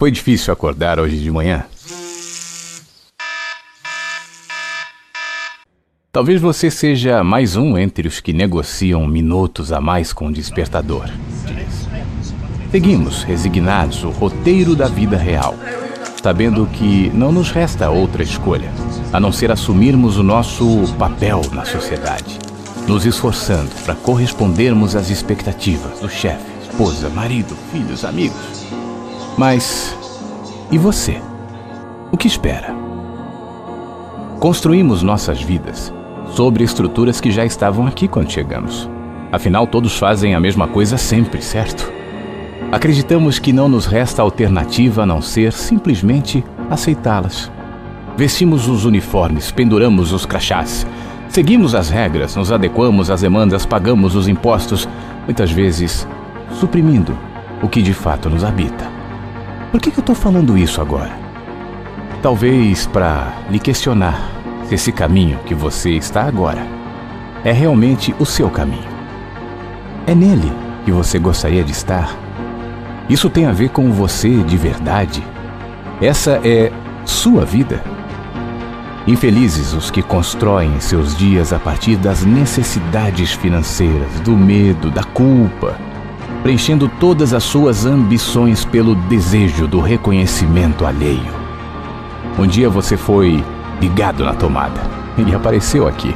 Foi difícil acordar hoje de manhã? Talvez você seja mais um entre os que negociam minutos a mais com o despertador. Seguimos, resignados, o roteiro da vida real, sabendo que não nos resta outra escolha a não ser assumirmos o nosso papel na sociedade, nos esforçando para correspondermos às expectativas do chefe, esposa, marido, filhos, amigos. Mas e você? O que espera? Construímos nossas vidas sobre estruturas que já estavam aqui quando chegamos. Afinal, todos fazem a mesma coisa sempre, certo? Acreditamos que não nos resta alternativa a não ser simplesmente aceitá-las. Vestimos os uniformes, penduramos os crachás, seguimos as regras, nos adequamos às demandas, pagamos os impostos, muitas vezes suprimindo o que de fato nos habita. Por que, que eu estou falando isso agora? Talvez para lhe questionar se esse caminho que você está agora é realmente o seu caminho. É nele que você gostaria de estar? Isso tem a ver com você de verdade? Essa é sua vida? Infelizes os que constroem seus dias a partir das necessidades financeiras, do medo, da culpa preenchendo todas as suas ambições pelo desejo do reconhecimento alheio. Um dia você foi ligado na tomada e apareceu aqui.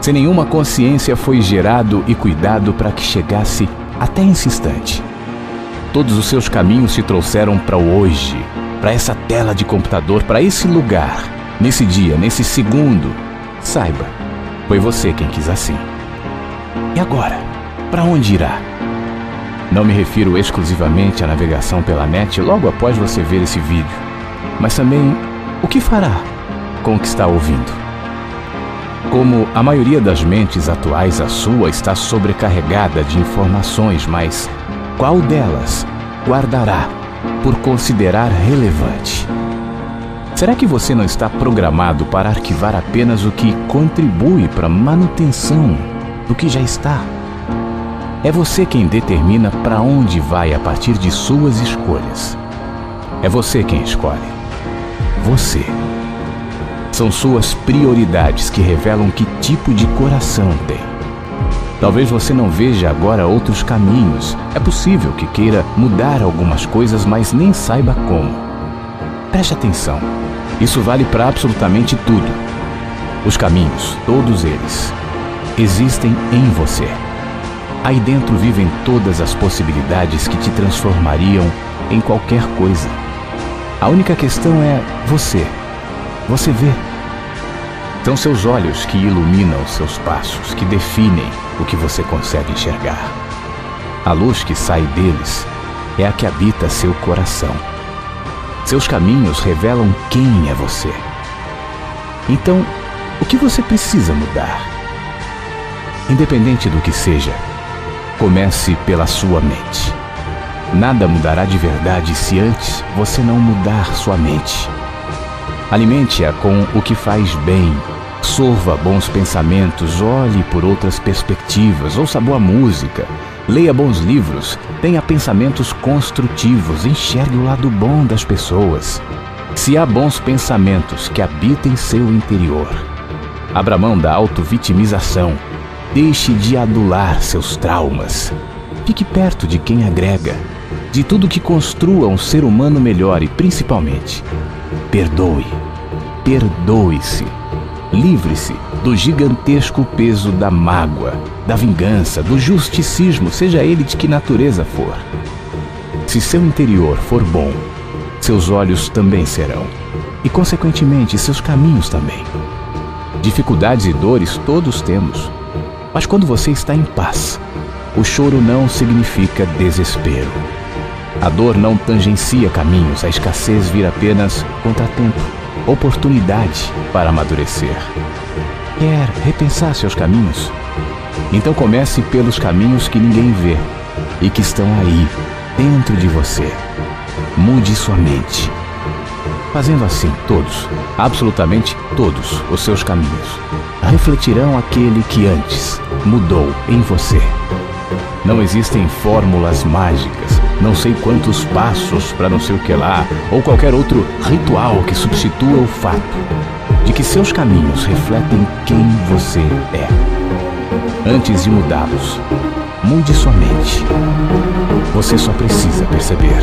Sem nenhuma consciência foi gerado e cuidado para que chegasse até esse instante. Todos os seus caminhos se trouxeram para o hoje, para essa tela de computador, para esse lugar, nesse dia, nesse segundo. Saiba, foi você quem quis assim. E agora, para onde irá? Não me refiro exclusivamente à navegação pela net logo após você ver esse vídeo, mas também o que fará com o que está ouvindo. Como a maioria das mentes atuais, a sua está sobrecarregada de informações, mas qual delas guardará por considerar relevante? Será que você não está programado para arquivar apenas o que contribui para a manutenção do que já está? É você quem determina para onde vai a partir de suas escolhas. É você quem escolhe. Você. São suas prioridades que revelam que tipo de coração tem. Talvez você não veja agora outros caminhos. É possível que queira mudar algumas coisas, mas nem saiba como. Preste atenção. Isso vale para absolutamente tudo. Os caminhos, todos eles, existem em você. Aí dentro vivem todas as possibilidades que te transformariam em qualquer coisa. A única questão é você. Você vê. São seus olhos que iluminam seus passos, que definem o que você consegue enxergar. A luz que sai deles é a que habita seu coração. Seus caminhos revelam quem é você. Então, o que você precisa mudar? Independente do que seja, Comece pela sua mente. Nada mudará de verdade se antes você não mudar sua mente. Alimente-a com o que faz bem. Sorva bons pensamentos, olhe por outras perspectivas, ouça boa música, leia bons livros, tenha pensamentos construtivos, enxergue o lado bom das pessoas. Se há bons pensamentos que habitem seu interior, abra mão da auto-vitimização Deixe de adular seus traumas. Fique perto de quem agrega, de tudo que construa um ser humano melhor e, principalmente, perdoe. Perdoe-se. Livre-se do gigantesco peso da mágoa, da vingança, do justicismo, seja ele de que natureza for. Se seu interior for bom, seus olhos também serão, e, consequentemente, seus caminhos também. Dificuldades e dores todos temos mas quando você está em paz, o choro não significa desespero. A dor não tangencia caminhos, a escassez vira apenas contratempo, oportunidade para amadurecer. Quer repensar seus caminhos? Então comece pelos caminhos que ninguém vê e que estão aí, dentro de você. Mude sua mente. Fazendo assim, todos, absolutamente todos, os seus caminhos refletirão aquele que antes mudou em você. Não existem fórmulas mágicas não sei quantos passos para não sei o que lá, ou qualquer outro ritual que substitua o fato de que seus caminhos refletem quem você é. Antes de mudá-los, mude sua mente. Você só precisa perceber.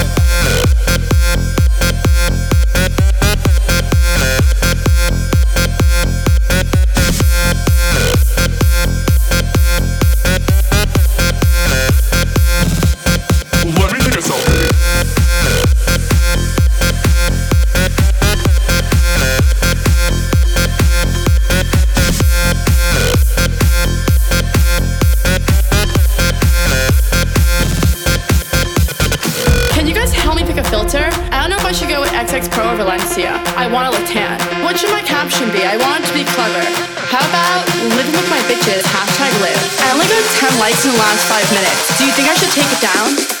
In the last five minutes. Do you think I should take it down?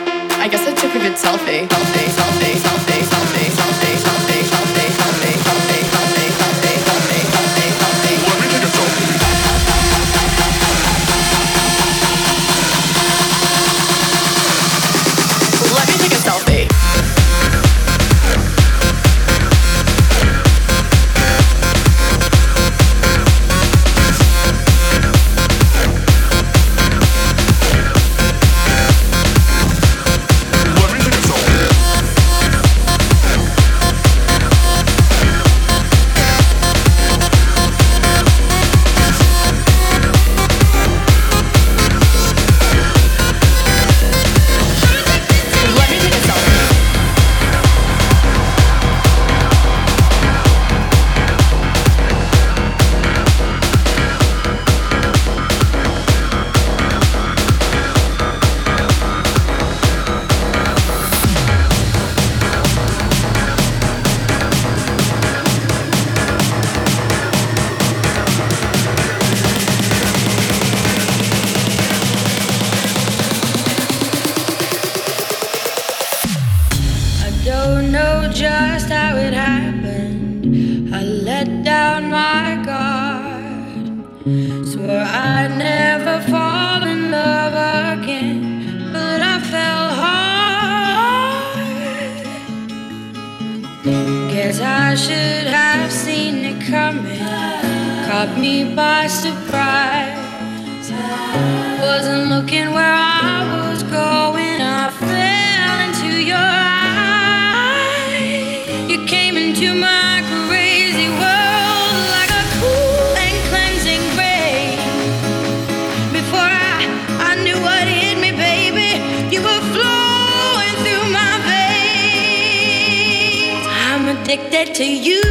I guess I took a good selfie. Selfie, selfie, selfie, selfie, selfie, selfie, caught me by surprise. Wasn't looking where I was going, I fell into your eyes. You came into my crazy world like a cool and cleansing rain. Before I, I knew what hit me, baby, you were flowing through my veins. I'm addicted to you,